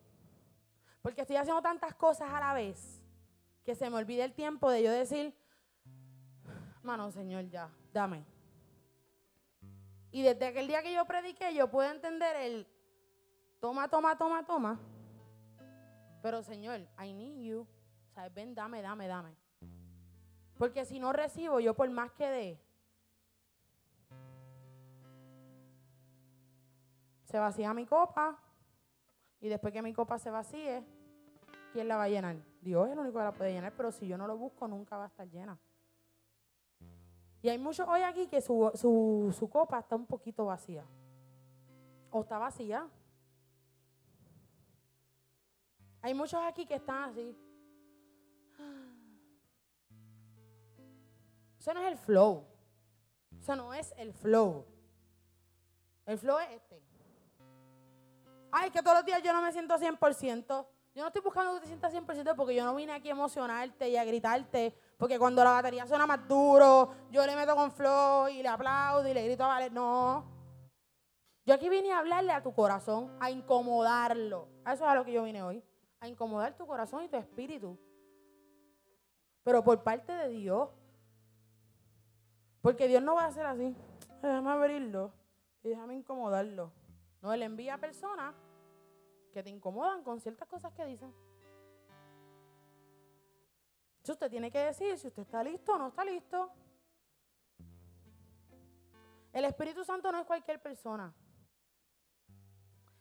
Porque estoy haciendo tantas cosas a la vez que se me olvida el tiempo de yo decir, mano, Señor, ya, dame. Y desde aquel día que yo prediqué, yo puedo entender el toma, toma, toma, toma. Pero Señor, I need you. Sea, ven, dame, dame, dame. Porque si no recibo, yo por más que dé, se vacía mi copa. Y después que mi copa se vacíe, ¿quién la va a llenar? Dios es el único que la puede llenar, pero si yo no lo busco, nunca va a estar llena. Y hay muchos hoy aquí que su, su copa está un poquito vacía. O está vacía. Hay muchos aquí que están así. Eso no es el flow. Eso no es el flow. El flow es este. Ay, que todos los días yo no me siento 100%. Yo no estoy buscando que te sientas 100% porque yo no vine aquí a emocionarte y a gritarte. Porque cuando la batería suena más duro, yo le meto con flow y le aplaudo y le grito a Valer. No. Yo aquí vine a hablarle a tu corazón, a incomodarlo. Eso es a lo que yo vine hoy. A incomodar tu corazón y tu espíritu. Pero por parte de Dios. Porque Dios no va a hacer así. Déjame abrirlo y déjame incomodarlo. No, Él envía a personas que te incomodan con ciertas cosas que dicen. Si usted tiene que decir si usted está listo o no está listo. El Espíritu Santo no es cualquier persona.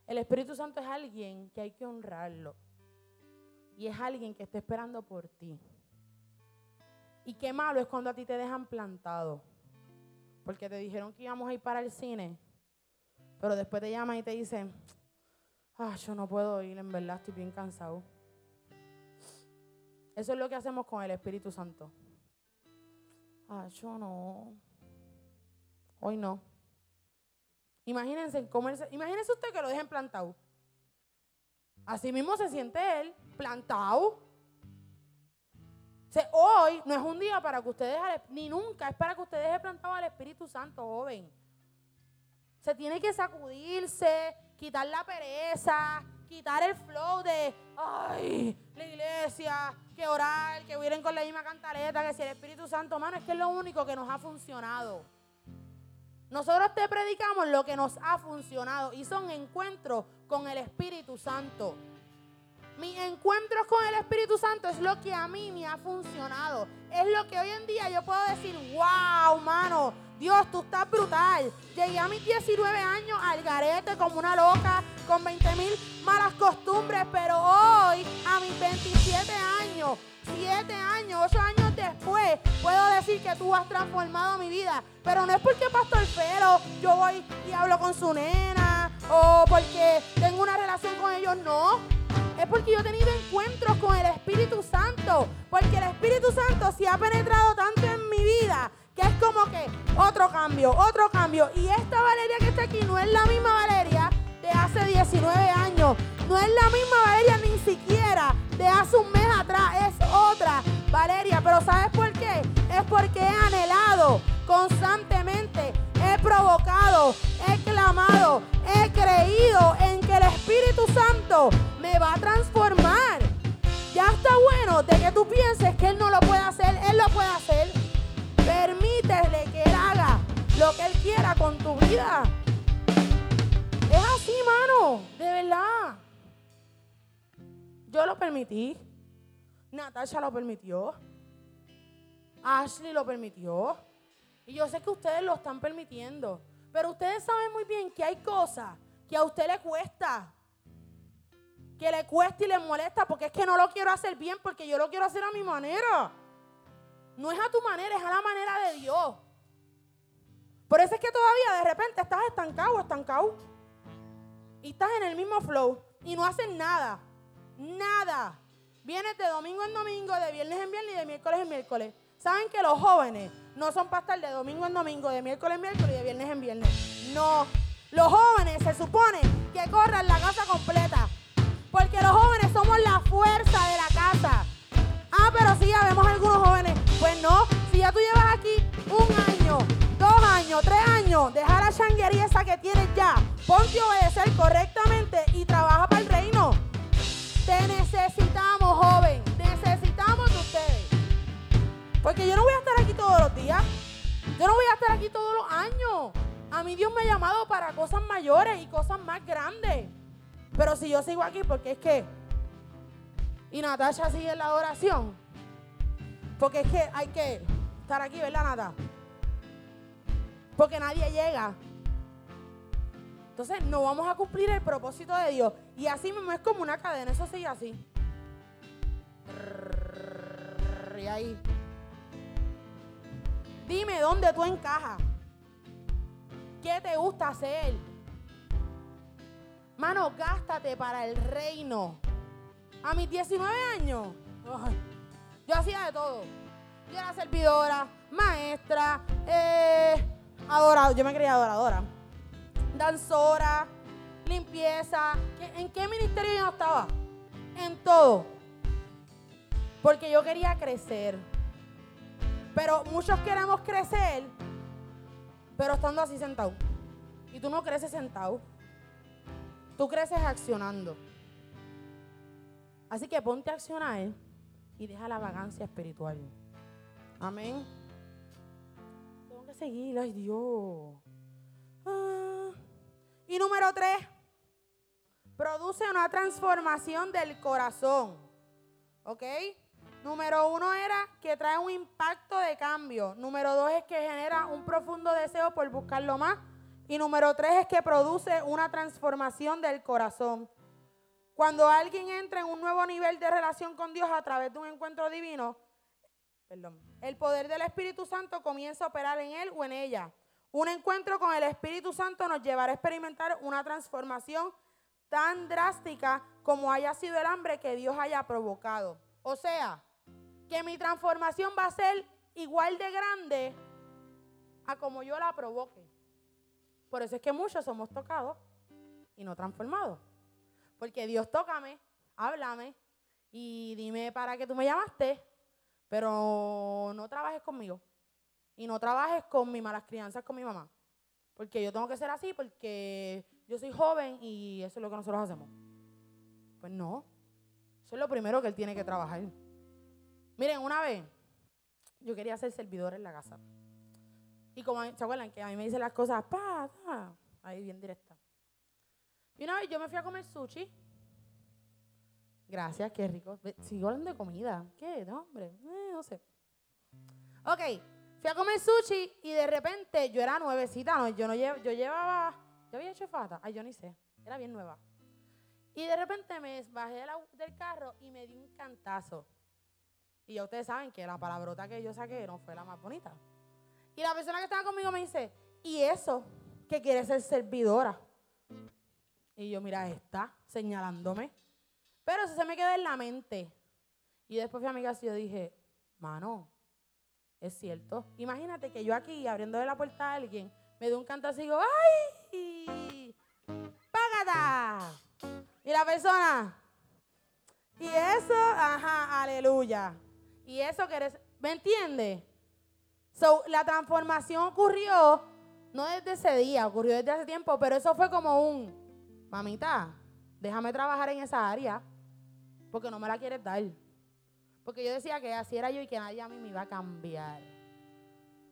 El Espíritu Santo es alguien que hay que honrarlo. Y es alguien que está esperando por ti. Y qué malo es cuando a ti te dejan plantado. Porque te dijeron que íbamos a ir para el cine. Pero después te llaman y te dicen, ah, yo no puedo ir, en verdad estoy bien cansado. Eso es lo que hacemos con el Espíritu Santo. Ah, yo no. Hoy no. Imagínense imagínense usted que lo dejen plantado. Así mismo se siente él, plantado. hoy no es un día para que ustedes, ni nunca, es para que ustedes deje plantado al Espíritu Santo, joven. Se tiene que sacudirse, quitar la pereza, quitar el flow de, ay, la iglesia, que orar, que huir con la misma cantareta, que si el Espíritu Santo, mano, es que es lo único que nos ha funcionado. Nosotros te predicamos lo que nos ha funcionado y son encuentros con el Espíritu Santo. Mis encuentros con el Espíritu Santo es lo que a mí me ha funcionado. Es lo que hoy en día yo puedo decir, wow, mano, Dios, tú estás brutal. Llegué a mis 19 años al garete como una loca, con 20 mil malas costumbres, pero hoy, a mis 27 años, 7 años, 8 años después, puedo decir que tú has transformado mi vida. Pero no es porque Pastor Fero, yo voy y hablo con su nena, o porque tengo una relación con ellos, no. Es porque yo he tenido encuentros con el Espíritu Santo. Porque el Espíritu Santo se ha penetrado tanto en mi vida que es como que otro cambio, otro cambio. Y esta Valeria que está aquí no es la misma Valeria de hace 19 años. No es la misma Valeria ni siquiera de hace un mes atrás. Es otra Valeria. Pero ¿sabes por qué? Es porque he anhelado constantemente he provocado, he clamado, he creído en que el Espíritu Santo me va a transformar. Ya está bueno de que tú pienses que Él no lo puede hacer, Él lo puede hacer. Permítele que Él haga lo que Él quiera con tu vida. Es así, mano, de verdad. Yo lo permití. Natasha lo permitió. Ashley lo permitió. Y yo sé que ustedes lo están permitiendo. Pero ustedes saben muy bien que hay cosas que a usted le cuesta. Que le cuesta y le molesta porque es que no lo quiero hacer bien porque yo lo quiero hacer a mi manera. No es a tu manera, es a la manera de Dios. Por eso es que todavía de repente estás estancado, estancado. Y estás en el mismo flow y no haces nada. Nada. Vienes de domingo en domingo, de viernes en viernes y de miércoles en miércoles. ¿Saben que los jóvenes no son para estar de domingo en domingo, de miércoles en miércoles y de viernes en viernes? No. Los jóvenes se supone que corran la casa completa. Porque los jóvenes somos la fuerza de la casa. Ah, pero sí, ya vemos algunos jóvenes. Pues no, si ya tú llevas aquí un año, dos años, tres años, deja la changuería esa que tienes ya. Ponte a obedecer correctamente y trabaja para el reino. Te necesitamos, joven. Porque yo no voy a estar aquí todos los días. Yo no voy a estar aquí todos los años. A mí Dios me ha llamado para cosas mayores y cosas más grandes. Pero si yo sigo aquí, porque es que. Y Natasha sigue en la adoración. Porque es que hay que estar aquí, ¿verdad, Nata? Porque nadie llega. Entonces no vamos a cumplir el propósito de Dios. Y así mismo es como una cadena, eso sigue así. Y ahí. Dime dónde tú encajas. ¿Qué te gusta hacer? Mano, gástate para el reino. A mis 19 años, yo hacía de todo. Yo era servidora, maestra, eh, adorado, yo me creía adoradora, danzora, limpieza. ¿En qué ministerio yo estaba? En todo. Porque yo quería crecer. Pero muchos queremos crecer, pero estando así sentado. Y tú no creces sentado. Tú creces accionando. Así que ponte a accionar y deja la vagancia espiritual. Amén. Tengo que seguir, ay Dios. Ah. Y número tres, produce una transformación del corazón. ¿Ok? Número uno era que trae un impacto de cambio. Número dos es que genera un profundo deseo por buscarlo más. Y número tres es que produce una transformación del corazón. Cuando alguien entra en un nuevo nivel de relación con Dios a través de un encuentro divino, perdón, el poder del Espíritu Santo comienza a operar en él o en ella. Un encuentro con el Espíritu Santo nos llevará a experimentar una transformación tan drástica como haya sido el hambre que Dios haya provocado. O sea, que mi transformación va a ser igual de grande a como yo la provoque. Por eso es que muchos somos tocados y no transformados. Porque Dios tócame, háblame y dime para qué tú me llamaste, pero no trabajes conmigo. Y no trabajes con mis malas crianzas con mi mamá. Porque yo tengo que ser así porque yo soy joven y eso es lo que nosotros hacemos. Pues no. Eso es lo primero que él tiene que trabajar. Miren, una vez yo quería ser servidor en la casa. Y como, ¿se acuerdan? Que a mí me dicen las cosas, pa, ahí bien directa. Y una vez yo me fui a comer sushi. Gracias, qué rico. Sigo hablando de comida. ¿Qué? No, hombre, eh, no sé. Ok, fui a comer sushi y de repente yo era nuevecita, no, yo no yo llevaba, yo había hecho fata, ay, yo ni sé, era bien nueva. Y de repente me bajé del carro y me di un cantazo. Y ya ustedes saben que la palabrota que yo saqué no fue la más bonita. Y la persona que estaba conmigo me dice, ¿y eso que quiere ser servidora? Y yo, mira, está señalándome. Pero eso se me quedó en la mente. Y después fui a mi casa y yo dije, mano, es cierto. Imagínate que yo aquí, abriéndole la puerta a alguien, me doy un cantazo y digo, ¡ay! ¡Págata! Y la persona, y eso, ajá, aleluya. Y eso que eres, ¿me entiendes? So, la transformación ocurrió no desde ese día, ocurrió desde hace tiempo, pero eso fue como un, mamita, déjame trabajar en esa área, porque no me la quieres dar. Porque yo decía que así era yo y que nadie a mí me iba a cambiar.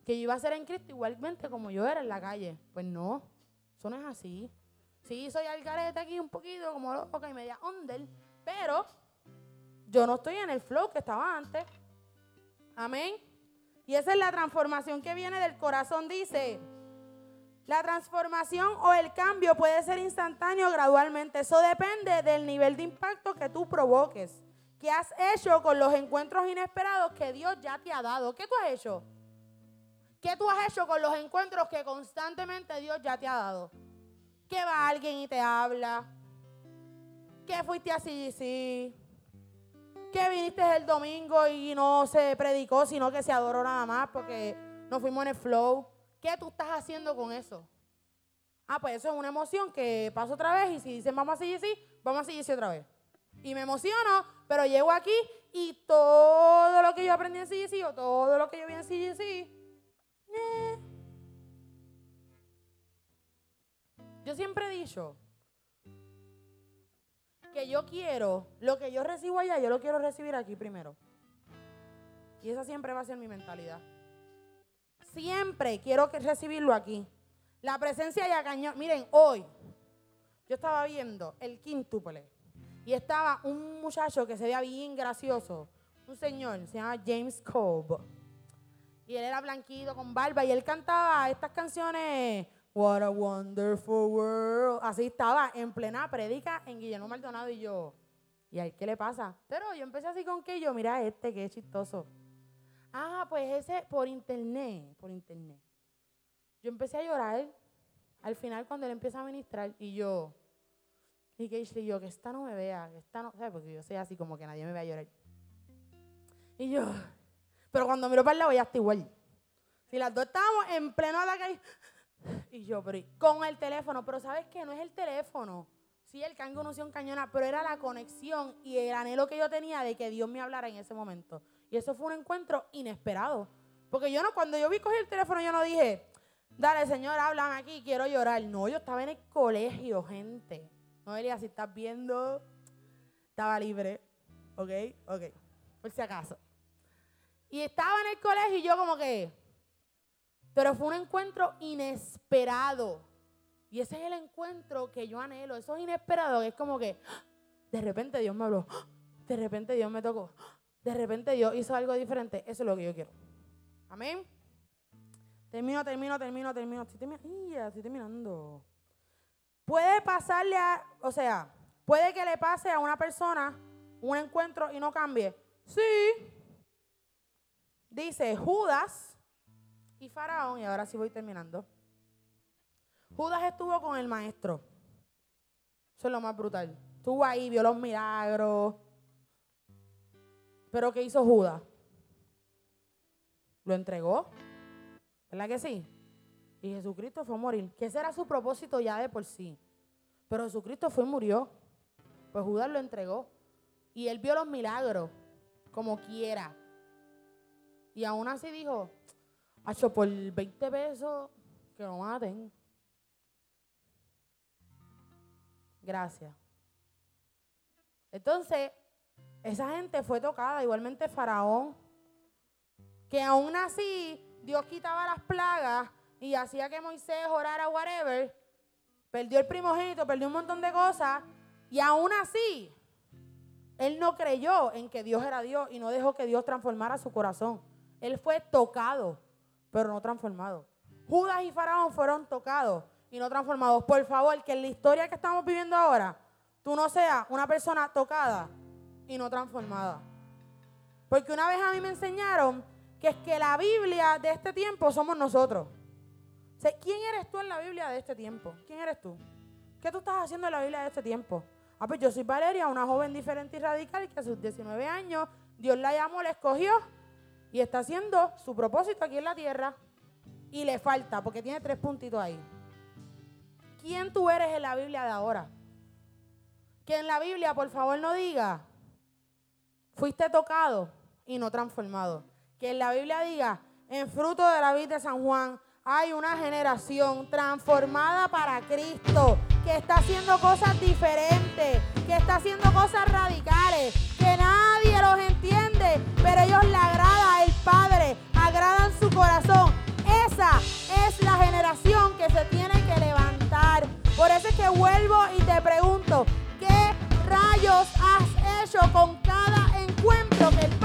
Que yo iba a ser en Cristo igualmente como yo era en la calle. Pues no, eso no es así. Sí, soy algarete aquí un poquito, como loca y media under, pero yo no estoy en el flow que estaba antes. Amén. Y esa es la transformación que viene del corazón, dice. La transformación o el cambio puede ser instantáneo gradualmente. Eso depende del nivel de impacto que tú provoques. ¿Qué has hecho con los encuentros inesperados que Dios ya te ha dado? ¿Qué tú has hecho? ¿Qué tú has hecho con los encuentros que constantemente Dios ya te ha dado? Que va alguien y te habla. Que fuiste así, sí que viniste el domingo y no se predicó, sino que se adoró nada más porque no fuimos en el flow. ¿Qué tú estás haciendo con eso? Ah, pues eso es una emoción que paso otra vez y si dicen vamos a seguir así, vamos a seguir así otra vez. Y me emociono, pero llego aquí y todo lo que yo aprendí en CGC o todo lo que yo vi en CGC, eh. yo siempre he dicho que yo quiero, lo que yo recibo allá, yo lo quiero recibir aquí primero. Y esa siempre va a ser mi mentalidad. Siempre quiero recibirlo aquí. La presencia ya cañón. Miren, hoy yo estaba viendo el quíntuple y estaba un muchacho que se veía bien gracioso, un señor, se llama James Cobb. Y él era blanquito con barba y él cantaba estas canciones, What a Wonderful World. Así estaba en plena predica en Guillermo Maldonado y yo, ¿y a qué le pasa? Pero yo empecé así con que yo, mira este que es chistoso. Ah, pues ese por internet, por internet. Yo empecé a llorar al final cuando él empieza a ministrar y yo, y que yo, que esta no me vea, que esta no, ¿sabes? Porque yo soy así como que nadie me vea llorar. Y yo, pero cuando miro para el lado ya está igual. Si las dos estábamos en pleno ataque y yo, pero con el teléfono, pero ¿sabes qué? No es el teléfono. Sí, el can un cañona, pero era la conexión y el anhelo que yo tenía de que Dios me hablara en ese momento. Y eso fue un encuentro inesperado. Porque yo no, cuando yo vi coger el teléfono, yo no dije, dale, Señor, háblame aquí, quiero llorar. No, yo estaba en el colegio, gente. Noelia, si estás viendo, estaba libre. ¿Ok? Ok. Por si acaso. Y estaba en el colegio y yo como que... Pero fue un encuentro inesperado. Y ese es el encuentro que yo anhelo. Eso es inesperado. es como que de repente Dios me habló. De repente Dios me tocó. De repente Dios hizo algo diferente. Eso es lo que yo quiero. Amén. Termino, termino, termino, termino. Estoy terminando. Puede pasarle a, o sea, puede que le pase a una persona un encuentro y no cambie. Sí. Dice Judas y Faraón, y ahora sí voy terminando. Judas estuvo con el maestro. Eso es lo más brutal. Estuvo ahí, vio los milagros. Pero ¿qué hizo Judas? Lo entregó. ¿Verdad que sí? Y Jesucristo fue a morir. Que ese era su propósito ya de por sí. Pero Jesucristo fue y murió. Pues Judas lo entregó. Y él vio los milagros como quiera. Y aún así dijo, hecho por 20 pesos que lo maten. Gracias. Entonces, esa gente fue tocada, igualmente Faraón, que aún así Dios quitaba las plagas y hacía que Moisés orara whatever, perdió el primogénito, perdió un montón de cosas, y aún así, él no creyó en que Dios era Dios y no dejó que Dios transformara su corazón. Él fue tocado, pero no transformado. Judas y Faraón fueron tocados y no transformados. Por favor, que en la historia que estamos viviendo ahora, tú no seas una persona tocada y no transformada. Porque una vez a mí me enseñaron que es que la Biblia de este tiempo somos nosotros. ¿Quién eres tú en la Biblia de este tiempo? ¿Quién eres tú? ¿Qué tú estás haciendo en la Biblia de este tiempo? Ah, pues yo soy Valeria, una joven diferente y radical que a sus 19 años Dios la llamó, la escogió y está haciendo su propósito aquí en la tierra. Y le falta, porque tiene tres puntitos ahí. ¿Quién tú eres en la Biblia de ahora? Que en la Biblia, por favor, no diga, fuiste tocado y no transformado. Que en la Biblia diga, en fruto de la vida de San Juan, hay una generación transformada para Cristo, que está haciendo cosas diferentes, que está haciendo cosas radicales, pregunto, ¿qué rayos has hecho con cada encuentro que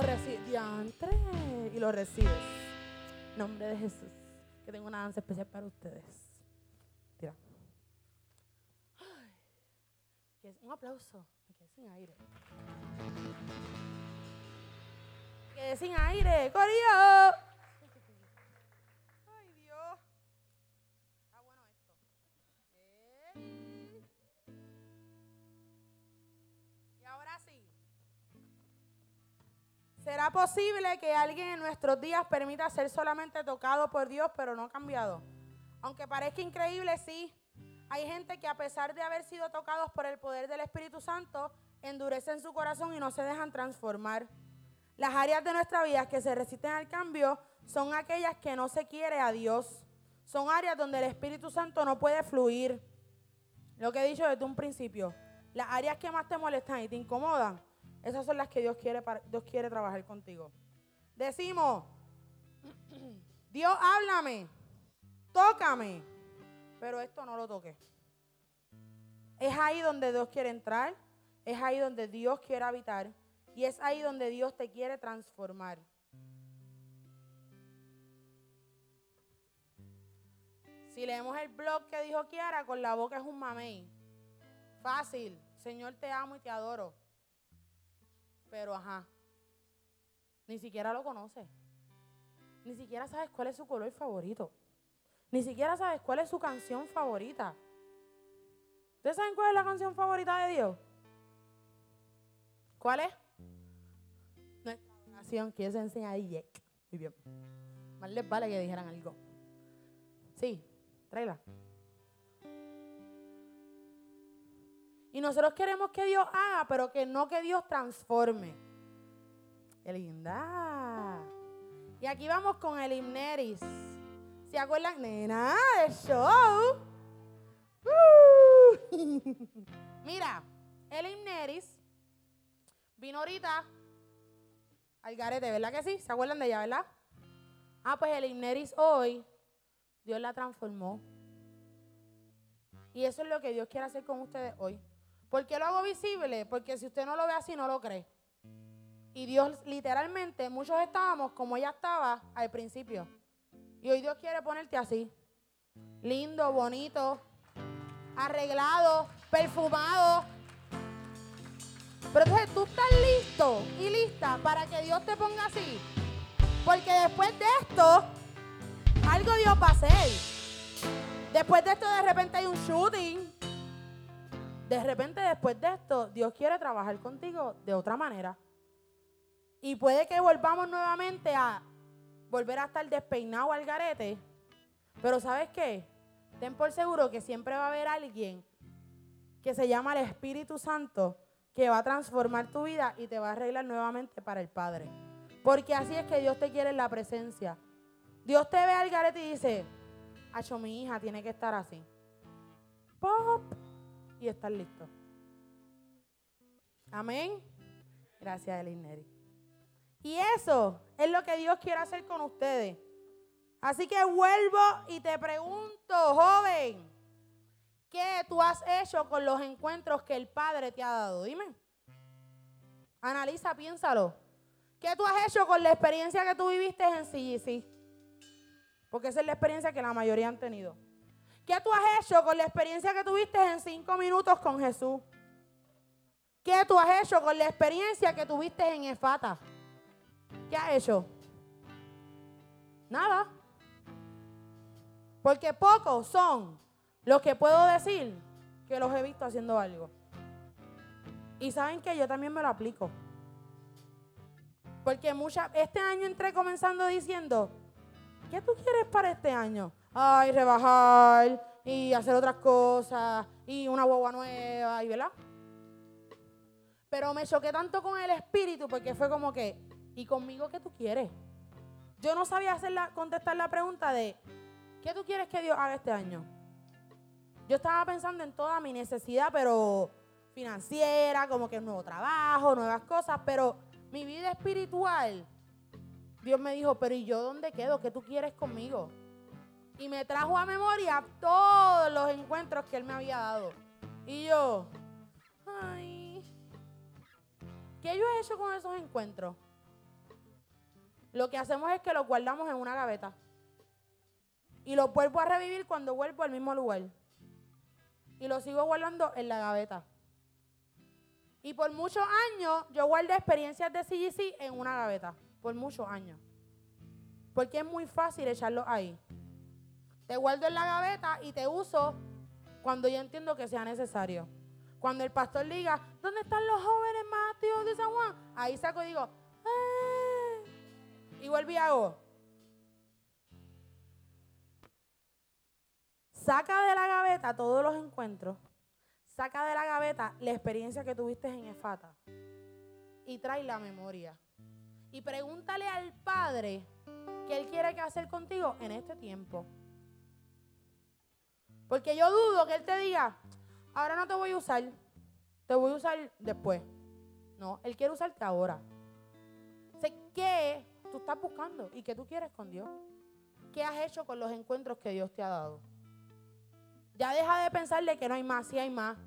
lo recibes. Y lo recibes. En nombre de Jesús. Que tengo una danza especial para ustedes. Tira. Un aplauso. Me quedé sin aire. Me quedé sin aire. ¡Corillo! ¿Será posible que alguien en nuestros días permita ser solamente tocado por Dios, pero no cambiado? Aunque parezca increíble, sí. Hay gente que a pesar de haber sido tocados por el poder del Espíritu Santo, endurecen su corazón y no se dejan transformar. Las áreas de nuestra vida que se resisten al cambio son aquellas que no se quiere a Dios. Son áreas donde el Espíritu Santo no puede fluir. Lo que he dicho desde un principio, las áreas que más te molestan y te incomodan, esas son las que Dios quiere, Dios quiere trabajar contigo. Decimos, Dios háblame, tócame, pero esto no lo toque. Es ahí donde Dios quiere entrar, es ahí donde Dios quiere habitar y es ahí donde Dios te quiere transformar. Si leemos el blog que dijo Kiara, con la boca es un mamey. Fácil. Señor, te amo y te adoro. Pero ajá. Ni siquiera lo conoce. Ni siquiera sabes cuál es su color favorito. Ni siquiera sabes cuál es su canción favorita. ¿Ustedes saben cuál es la canción favorita de Dios? ¿Cuál es? Nuestra oración que se enseña yek. Muy bien. Más les vale que dijeran algo. Sí, tráela. Nosotros queremos que Dios haga, pero que no que Dios transforme. Qué linda. Y aquí vamos con el himneris. ¿Se acuerdan? Nena, el show. Uh. Mira, el himneris vino ahorita al garete, ¿verdad que sí? ¿Se acuerdan de ella, verdad? Ah, pues el himneris hoy, Dios la transformó. Y eso es lo que Dios quiere hacer con ustedes hoy. ¿Por qué lo hago visible? Porque si usted no lo ve así, no lo cree. Y Dios, literalmente, muchos estábamos como ella estaba al principio. Y hoy Dios quiere ponerte así. Lindo, bonito, arreglado, perfumado. Pero entonces tú estás listo y lista para que Dios te ponga así. Porque después de esto, algo Dios va a hacer. Después de esto, de repente hay un shooting. De repente, después de esto, Dios quiere trabajar contigo de otra manera. Y puede que volvamos nuevamente a volver a estar despeinado al garete. Pero ¿sabes qué? Ten por seguro que siempre va a haber alguien que se llama el Espíritu Santo que va a transformar tu vida y te va a arreglar nuevamente para el Padre. Porque así es que Dios te quiere en la presencia. Dios te ve al garete y dice, Acho, mi hija tiene que estar así. Pop. Y estar listo. Amén. Gracias, Elineri. Y eso es lo que Dios quiere hacer con ustedes. Así que vuelvo y te pregunto, joven, ¿qué tú has hecho con los encuentros que el Padre te ha dado? Dime. Analiza, piénsalo. ¿Qué tú has hecho con la experiencia que tú viviste en CGC? Porque esa es la experiencia que la mayoría han tenido. ¿Qué tú has hecho con la experiencia que tuviste en cinco minutos con Jesús? ¿Qué tú has hecho con la experiencia que tuviste en Efata? ¿Qué has hecho? Nada. Porque pocos son los que puedo decir que los he visto haciendo algo. Y saben que yo también me lo aplico. Porque mucha, este año entré comenzando diciendo, ¿qué tú quieres para este año? Ay, rebajar y hacer otras cosas y una guagua nueva y ¿verdad? Pero me choqué tanto con el espíritu porque fue como que, ¿y conmigo qué tú quieres? Yo no sabía hacer contestar la pregunta de, ¿qué tú quieres que Dios haga este año? Yo estaba pensando en toda mi necesidad, pero financiera, como que un nuevo trabajo, nuevas cosas, pero mi vida espiritual, Dios me dijo, pero ¿y yo dónde quedo? ¿Qué tú quieres conmigo? Y me trajo a memoria todos los encuentros que Él me había dado. Y yo, ay, ¿qué yo he hecho con esos encuentros? Lo que hacemos es que los guardamos en una gaveta. Y los vuelvo a revivir cuando vuelvo al mismo lugar. Y los sigo guardando en la gaveta. Y por muchos años yo guardé experiencias de CGC en una gaveta. Por muchos años. Porque es muy fácil echarlo ahí. Te guardo en la gaveta y te uso cuando yo entiendo que sea necesario. Cuando el pastor diga, ¿dónde están los jóvenes más de San Juan? Ahí saco y digo, ¡eh! Y vuelvo y hago. Saca de la gaveta todos los encuentros Saca de la gaveta la experiencia que tuviste en Efata y trae la memoria. Y pregúntale al Padre qué Él quiere que hacer contigo en este tiempo. Porque yo dudo que Él te diga, ahora no te voy a usar, te voy a usar después. No, Él quiere usarte ahora. Sé qué tú estás buscando y qué tú quieres con Dios. ¿Qué has hecho con los encuentros que Dios te ha dado? Ya deja de pensarle que no hay más, si hay más.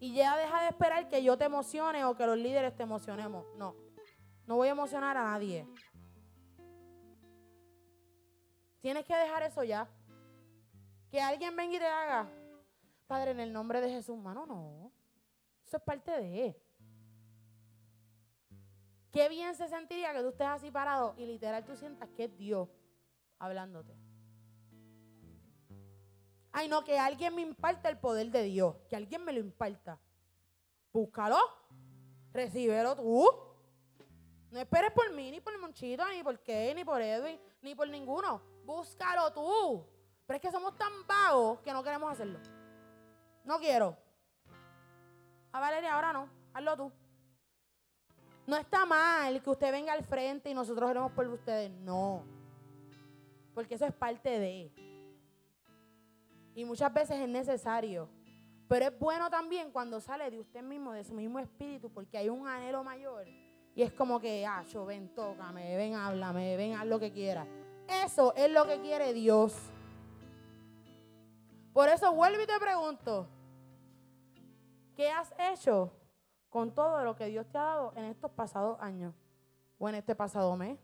Y ya deja de esperar que yo te emocione o que los líderes te emocionemos. No, no voy a emocionar a nadie. Tienes que dejar eso ya. Que alguien venga y te haga, Padre, en el nombre de Jesús, mano, no. Eso es parte de. Qué bien se sentiría que tú estés así parado y literal tú sientas que es Dios hablándote. Ay, no, que alguien me imparta el poder de Dios. Que alguien me lo imparta. Búscalo. Recíbelo tú. No esperes por mí, ni por el Monchito, ni por Kay, ni por Edwin, ni por ninguno. Búscalo tú. Pero es que somos tan vagos que no queremos hacerlo. No quiero. A Valeria, ahora no. Hazlo tú. No está mal que usted venga al frente y nosotros haremos por ustedes. No. Porque eso es parte de. Y muchas veces es necesario. Pero es bueno también cuando sale de usted mismo, de su mismo espíritu, porque hay un anhelo mayor. Y es como que, ah, yo ven, tócame, ven, háblame, ven, haz lo que quieras. Eso es lo que quiere Dios. Por eso vuelvo y te pregunto, ¿qué has hecho con todo lo que Dios te ha dado en estos pasados años o en este pasado mes?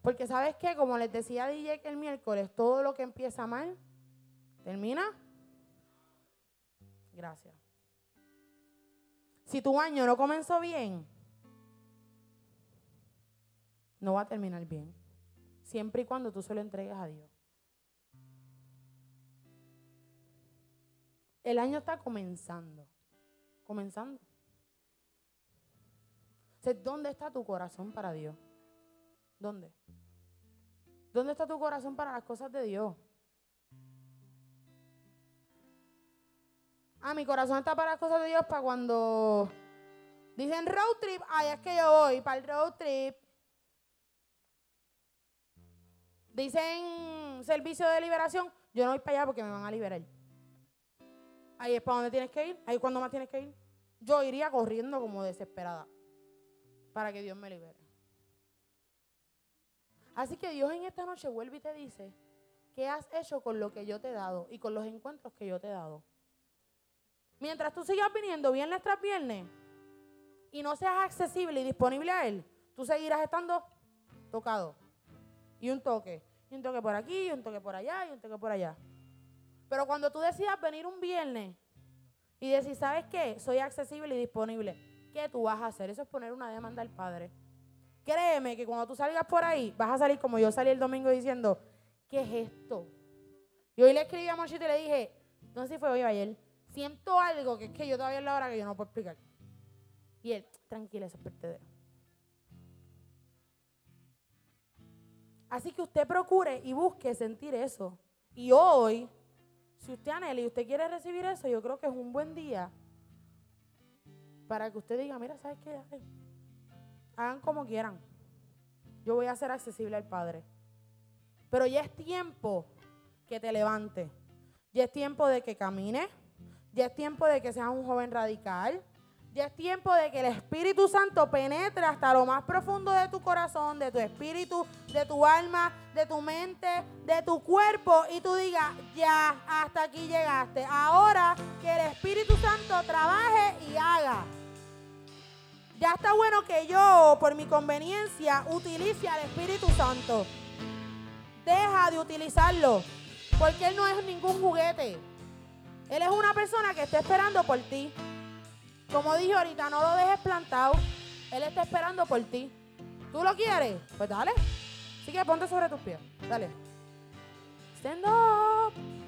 Porque sabes que, como les decía DJ el miércoles, todo lo que empieza mal, termina. Gracias. Si tu año no comenzó bien, no va a terminar bien. Siempre y cuando tú se lo entregues a Dios. El año está comenzando. Comenzando. ¿Dónde está tu corazón para Dios? ¿Dónde? ¿Dónde está tu corazón para las cosas de Dios? Ah, mi corazón está para las cosas de Dios para cuando dicen road trip, ay, es que yo voy para el road trip. Dicen servicio de liberación, yo no voy para allá porque me van a liberar. Ahí es para donde tienes que ir, ahí es cuando más tienes que ir. Yo iría corriendo como desesperada para que Dios me libere. Así que Dios en esta noche vuelve y te dice, ¿qué has hecho con lo que yo te he dado y con los encuentros que yo te he dado? Mientras tú sigas viniendo viernes tras viernes y no seas accesible y disponible a Él, tú seguirás estando tocado. Y un toque, y un toque por aquí, y un toque por allá, y un toque por allá. Pero cuando tú decidas venir un viernes y decir, ¿sabes qué? Soy accesible y disponible. ¿Qué tú vas a hacer? Eso es poner una demanda al Padre. Créeme que cuando tú salgas por ahí, vas a salir como yo salí el domingo diciendo, ¿qué es esto? Y hoy le escribí a Monchito y le dije, no sé si fue hoy o ayer, siento algo que es que yo todavía es la hora que yo no puedo explicar. Y él, tranquila, eso es vertedero. Así que usted procure y busque sentir eso. Y hoy, si usted anhela y usted quiere recibir eso, yo creo que es un buen día para que usted diga, mira, ¿sabes qué? Hagan como quieran. Yo voy a ser accesible al Padre. Pero ya es tiempo que te levante. Ya es tiempo de que camine. Ya es tiempo de que seas un joven radical. Ya es tiempo de que el Espíritu Santo penetre hasta lo más profundo de tu corazón, de tu espíritu, de tu alma, de tu mente, de tu cuerpo y tú digas, ya, hasta aquí llegaste. Ahora que el Espíritu Santo trabaje y haga. Ya está bueno que yo, por mi conveniencia, utilice al Espíritu Santo. Deja de utilizarlo, porque Él no es ningún juguete. Él es una persona que está esperando por ti. Como dije ahorita, no lo dejes plantado. Él está esperando por ti. ¿Tú lo quieres? Pues dale. Así que ponte sobre tus pies. Dale. Stand up.